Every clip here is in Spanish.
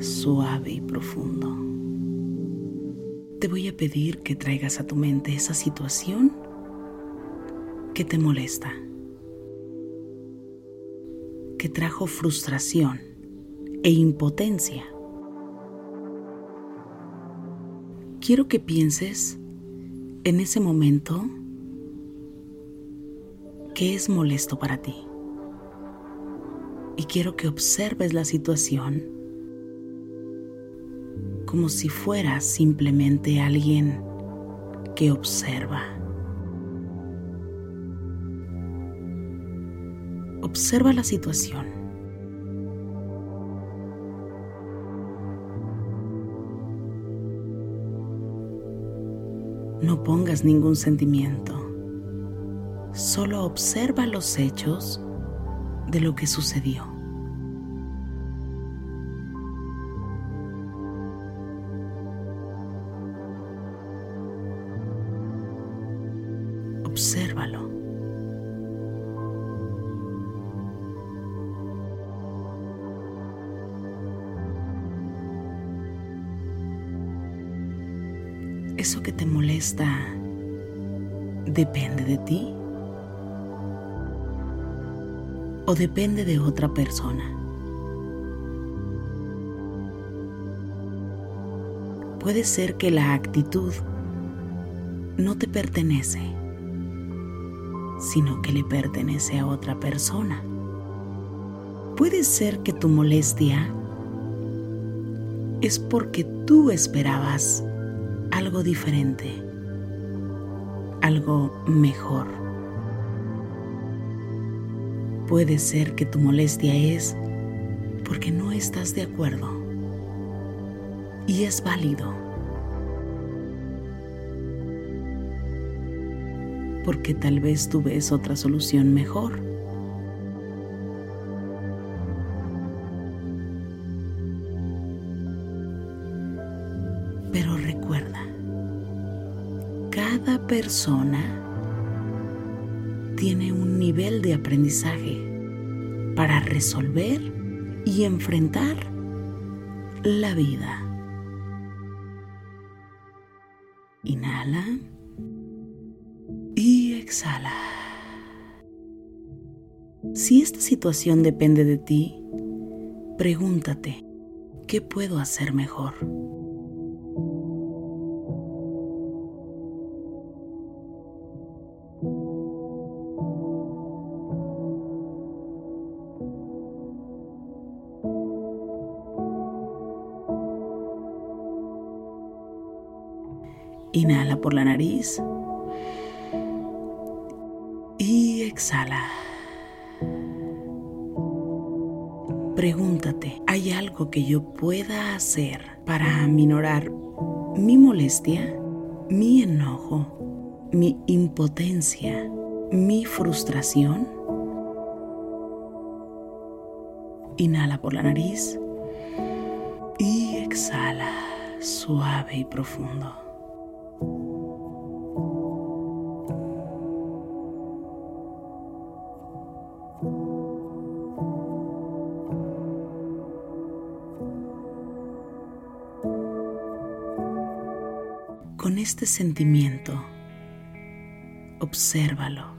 suave y profundo. Te voy a pedir que traigas a tu mente esa situación que te molesta, que trajo frustración e impotencia. Quiero que pienses en ese momento que es molesto para ti. Y quiero que observes la situación como si fueras simplemente alguien que observa. Observa la situación. No pongas ningún sentimiento. Solo observa los hechos de lo que sucedió. ¿Eso que te molesta depende de ti? ¿O depende de otra persona? Puede ser que la actitud no te pertenece, sino que le pertenece a otra persona. Puede ser que tu molestia es porque tú esperabas algo diferente, algo mejor. Puede ser que tu molestia es porque no estás de acuerdo y es válido. Porque tal vez tú ves otra solución mejor. Persona tiene un nivel de aprendizaje para resolver y enfrentar la vida. Inhala y exhala. Si esta situación depende de ti, pregúntate, ¿qué puedo hacer mejor? Inhala por la nariz y exhala. Pregúntate, ¿hay algo que yo pueda hacer para aminorar mi molestia, mi enojo, mi impotencia, mi frustración? Inhala por la nariz y exhala suave y profundo. Este sentimiento, obsérvalo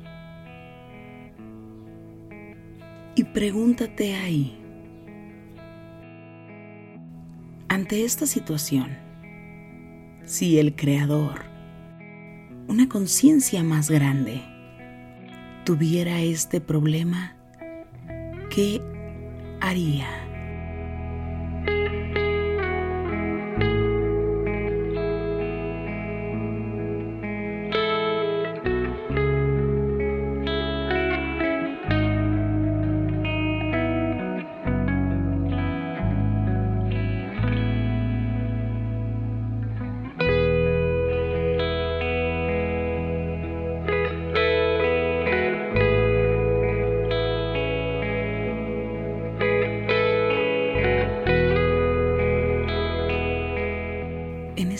y pregúntate ahí, ante esta situación, si el Creador, una conciencia más grande, tuviera este problema, ¿qué haría?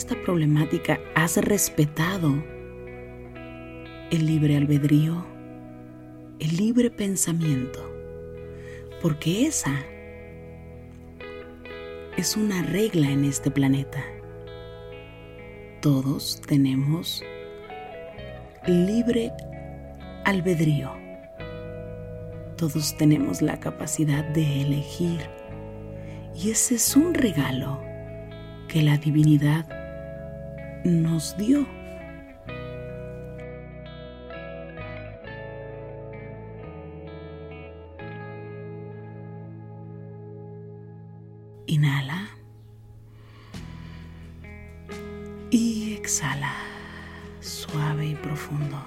Problemática has respetado el libre albedrío, el libre pensamiento, porque esa es una regla en este planeta. Todos tenemos libre albedrío. Todos tenemos la capacidad de elegir. Y ese es un regalo que la divinidad nos dio. Inhala y exhala suave y profundo.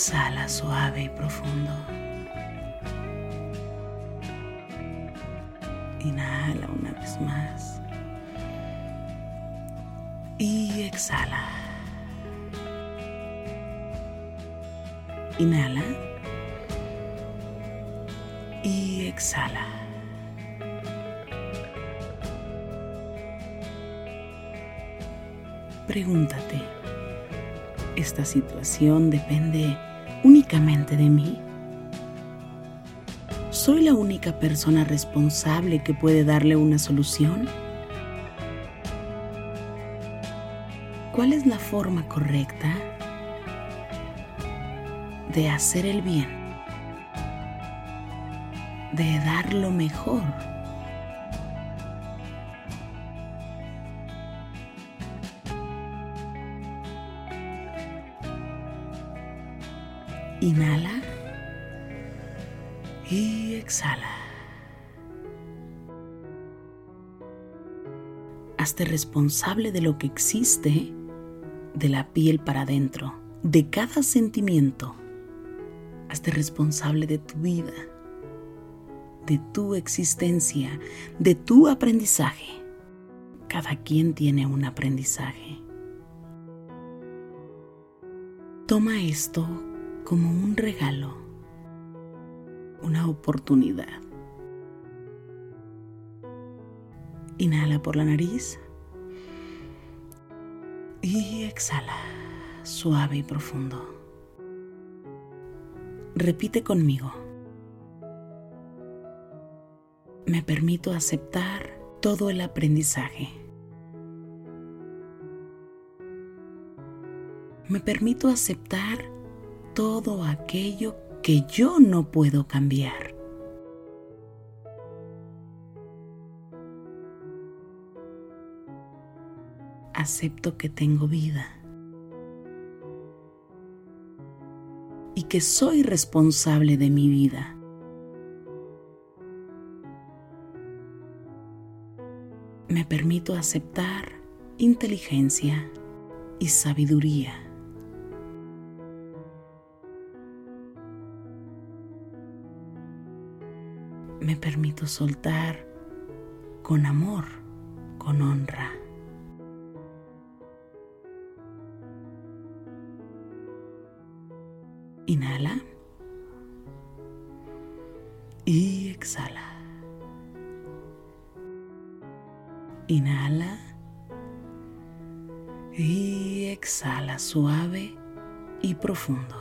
Exhala suave y profundo. Inhala una vez más. Y exhala. Inhala. Y exhala. Pregúntate, ¿esta situación depende únicamente de mí? ¿Soy la única persona responsable que puede darle una solución? ¿Cuál es la forma correcta de hacer el bien? De dar lo mejor. Inhala y exhala. Hazte responsable de lo que existe de la piel para adentro, de cada sentimiento. Hazte responsable de tu vida. de tu existencia, de tu aprendizaje. Cada quien tiene un aprendizaje. Toma esto como un regalo, una oportunidad. Inhala por la nariz y exhala suave y profundo. Repite conmigo. Me permito aceptar todo el aprendizaje. me permito aceptar todo aquello que yo no puedo cambiar. Acepto que tengo vida y que soy responsable de mi vida. Me permito aceptar inteligencia y sabiduría. Permito soltar con amor, con honra. Inhala y exhala. Inhala y exhala suave y profundo.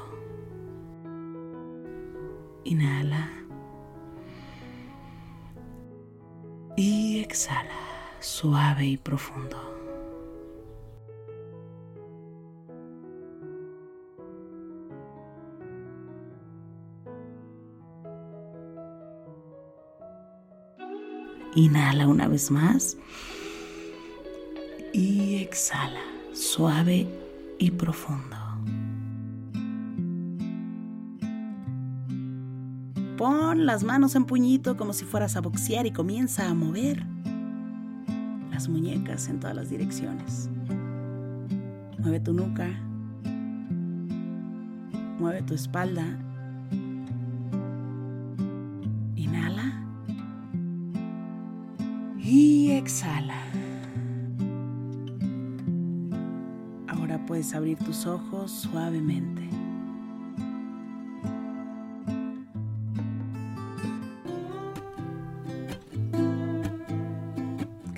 Y exhala suave y profundo. Inhala una vez más y exhala suave y profundo. Las manos en puñito como si fueras a boxear y comienza a mover las muñecas en todas las direcciones. Mueve tu nuca. Mueve tu espalda. Inhala. Y exhala. Ahora puedes abrir tus ojos suavemente.